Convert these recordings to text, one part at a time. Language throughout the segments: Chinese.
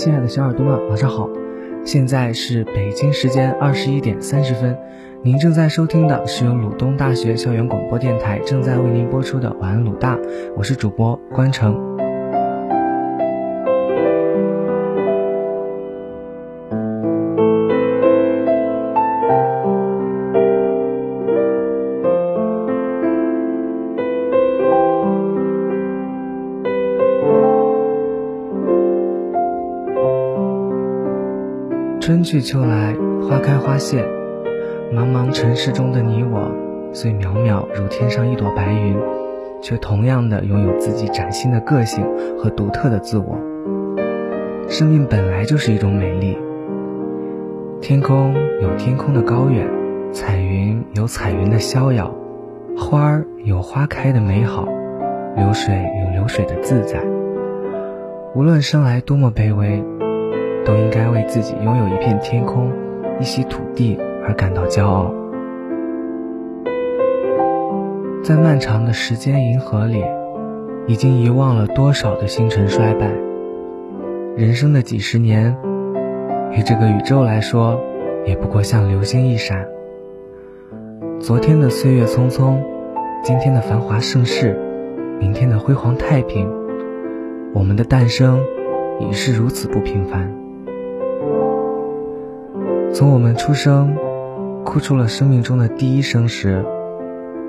亲爱的小耳朵们，晚上好！现在是北京时间二十一点三十分，您正在收听的是由鲁东大学校园广播电台正在为您播出的晚安鲁大，我是主播关成。春去秋来，花开花谢。茫茫尘世中的你我，虽渺渺如天上一朵白云，却同样的拥有自己崭新的个性和独特的自我。生命本来就是一种美丽。天空有天空的高远，彩云有彩云的逍遥，花儿有花开的美好，流水有流水的自在。无论生来多么卑微。都应该为自己拥有一片天空、一席土地而感到骄傲。在漫长的时间银河里，已经遗忘了多少的星辰衰败。人生的几十年，于这个宇宙来说，也不过像流星一闪。昨天的岁月匆匆，今天的繁华盛世，明天的辉煌太平，我们的诞生已是如此不平凡。从我们出生，哭出了生命中的第一声时，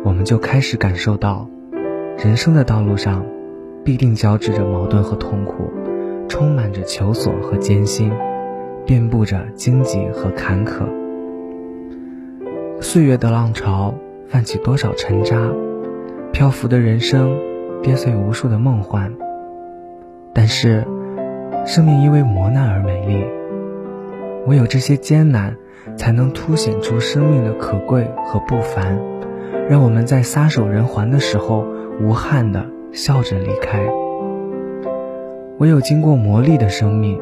我们就开始感受到，人生的道路上，必定交织着矛盾和痛苦，充满着求索和艰辛，遍布着荆棘和坎坷。岁月的浪潮泛起多少沉渣，漂浮的人生跌碎无数的梦幻。但是，生命因为磨难而美丽。唯有这些艰难，才能凸显出生命的可贵和不凡，让我们在撒手人寰的时候，无憾的笑着离开。唯有经过磨砺的生命，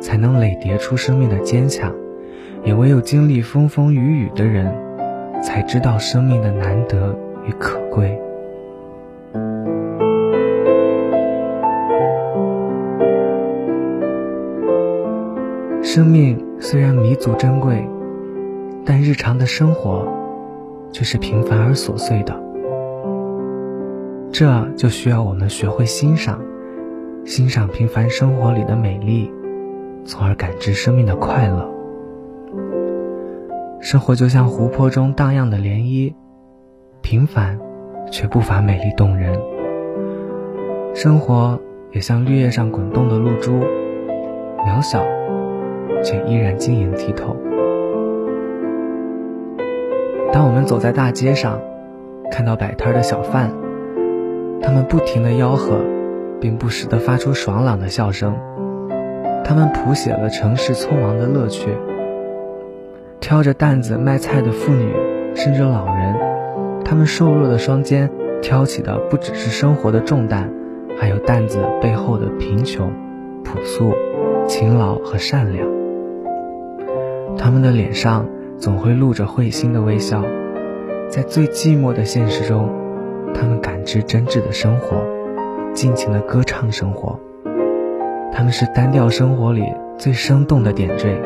才能累叠出生命的坚强；也唯有经历风风雨雨的人，才知道生命的难得与可贵。生命虽然弥足珍贵，但日常的生活却是平凡而琐碎的。这就需要我们学会欣赏，欣赏平凡生活里的美丽，从而感知生命的快乐。生活就像湖泊中荡漾的涟漪，平凡却不乏美丽动人。生活也像绿叶上滚动的露珠，渺小。却依然晶莹剔透。当我们走在大街上，看到摆摊的小贩，他们不停的吆喝，并不时的发出爽朗的笑声。他们谱写了城市匆忙的乐趣。挑着担子卖菜的妇女，甚至老人，他们瘦弱的双肩挑起的不只是生活的重担，还有担子背后的贫穷、朴素、勤劳和善良。他们的脸上总会露着会心的微笑，在最寂寞的现实中，他们感知真挚的生活，尽情的歌唱生活。他们是单调生活里最生动的点缀，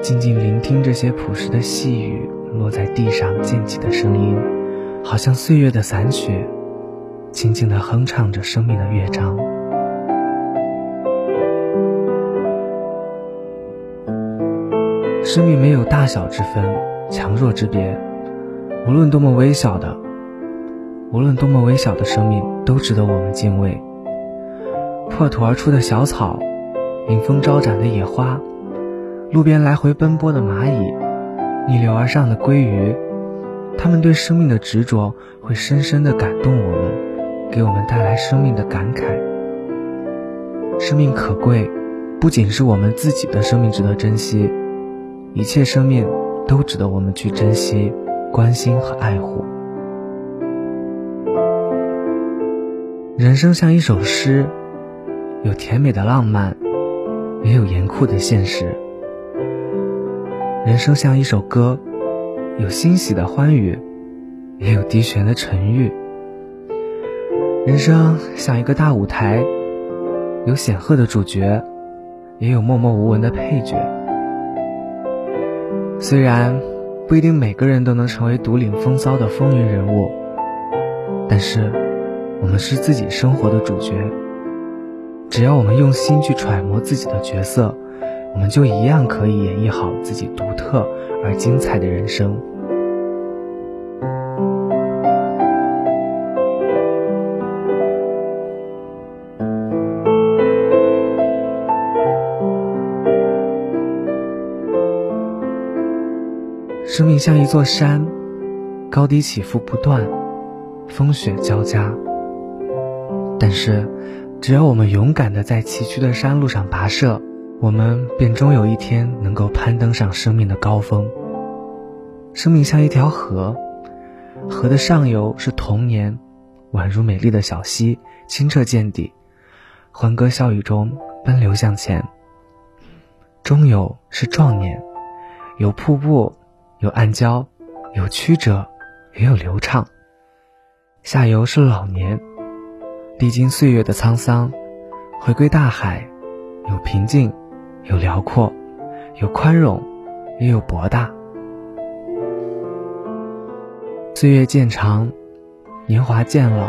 静静聆听这些朴实的细雨落在地上溅起的声音，好像岁月的散曲，轻轻地哼唱着生命的乐章。生命没有大小之分，强弱之别，无论多么微小的，无论多么微小的生命，都值得我们敬畏。破土而出的小草，迎风招展的野花，路边来回奔波的蚂蚁，逆流而上的鲑鱼，它们对生命的执着，会深深地感动我们，给我们带来生命的感慨。生命可贵，不仅是我们自己的生命值得珍惜。一切生命都值得我们去珍惜、关心和爱护。人生像一首诗，有甜美的浪漫，也有严酷的现实。人生像一首歌，有欣喜的欢愉，也有低悬的沉郁。人生像一个大舞台，有显赫的主角，也有默默无闻的配角。虽然不一定每个人都能成为独领风骚的风云人物，但是我们是自己生活的主角。只要我们用心去揣摩自己的角色，我们就一样可以演绎好自己独特而精彩的人生。像一座山，高低起伏不断，风雪交加。但是，只要我们勇敢地在崎岖的山路上跋涉，我们便终有一天能够攀登上生命的高峰。生命像一条河，河的上游是童年，宛如美丽的小溪，清澈见底，欢歌笑语中奔流向前；中游是壮年，有瀑布。有暗礁，有曲折，也有流畅。下游是老年，历经岁月的沧桑，回归大海，有平静，有辽阔，有宽容，也有博大。岁月渐长，年华渐老，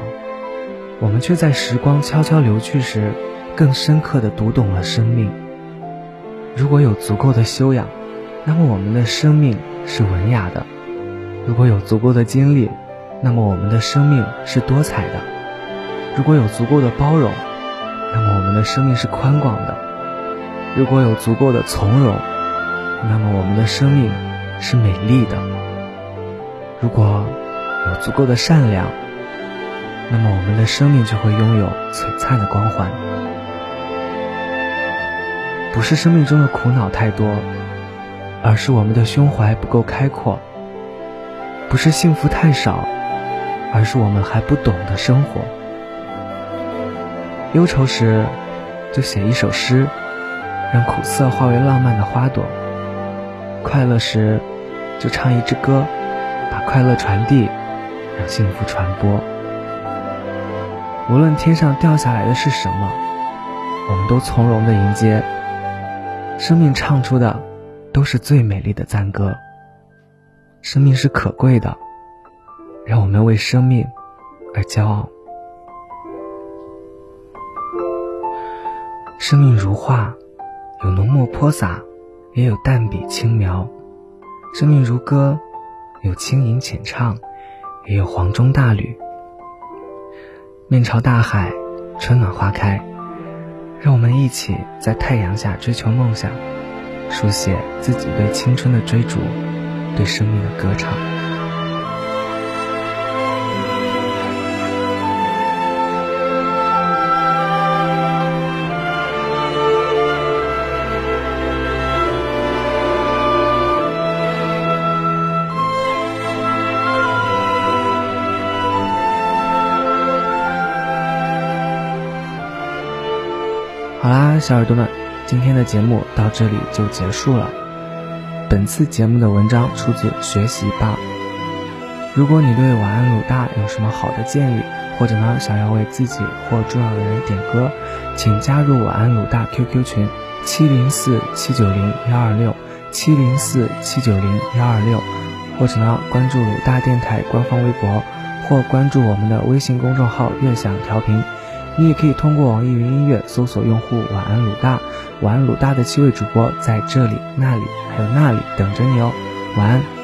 我们却在时光悄悄流去时，更深刻的读懂了生命。如果有足够的修养，那么我们的生命。是文雅的。如果有足够的经历，那么我们的生命是多彩的；如果有足够的包容，那么我们的生命是宽广的；如果有足够的从容，那么我们的生命是美丽的；如果有足够的善良，那么我们的生命就会拥有璀璨的光环。不是生命中的苦恼太多。而是我们的胸怀不够开阔，不是幸福太少，而是我们还不懂得生活。忧愁时，就写一首诗，让苦涩化为浪漫的花朵；快乐时，就唱一支歌，把快乐传递，让幸福传播。无论天上掉下来的是什么，我们都从容的迎接。生命唱出的。都是最美丽的赞歌。生命是可贵的，让我们为生命而骄傲。生命如画，有浓墨泼洒，也有淡笔轻描；生命如歌，有轻吟浅唱，也有黄钟大吕。面朝大海，春暖花开，让我们一起在太阳下追求梦想。书写自己对青春的追逐，对生命的歌唱。好啦，小耳朵们。今天的节目到这里就结束了。本次节目的文章出自学习吧。如果你对晚安鲁大有什么好的建议，或者呢想要为自己或重要的人点歌，请加入晚安鲁大 QQ 群七零四七九零幺二六七零四七九零幺二六，或者呢关注鲁大电台官方微博，或关注我们的微信公众号悦享调频。你也可以通过网易云音乐搜索用户晚安鲁大。晚安鲁大的七位主播在这里、那里还有那里等着你哦，晚安。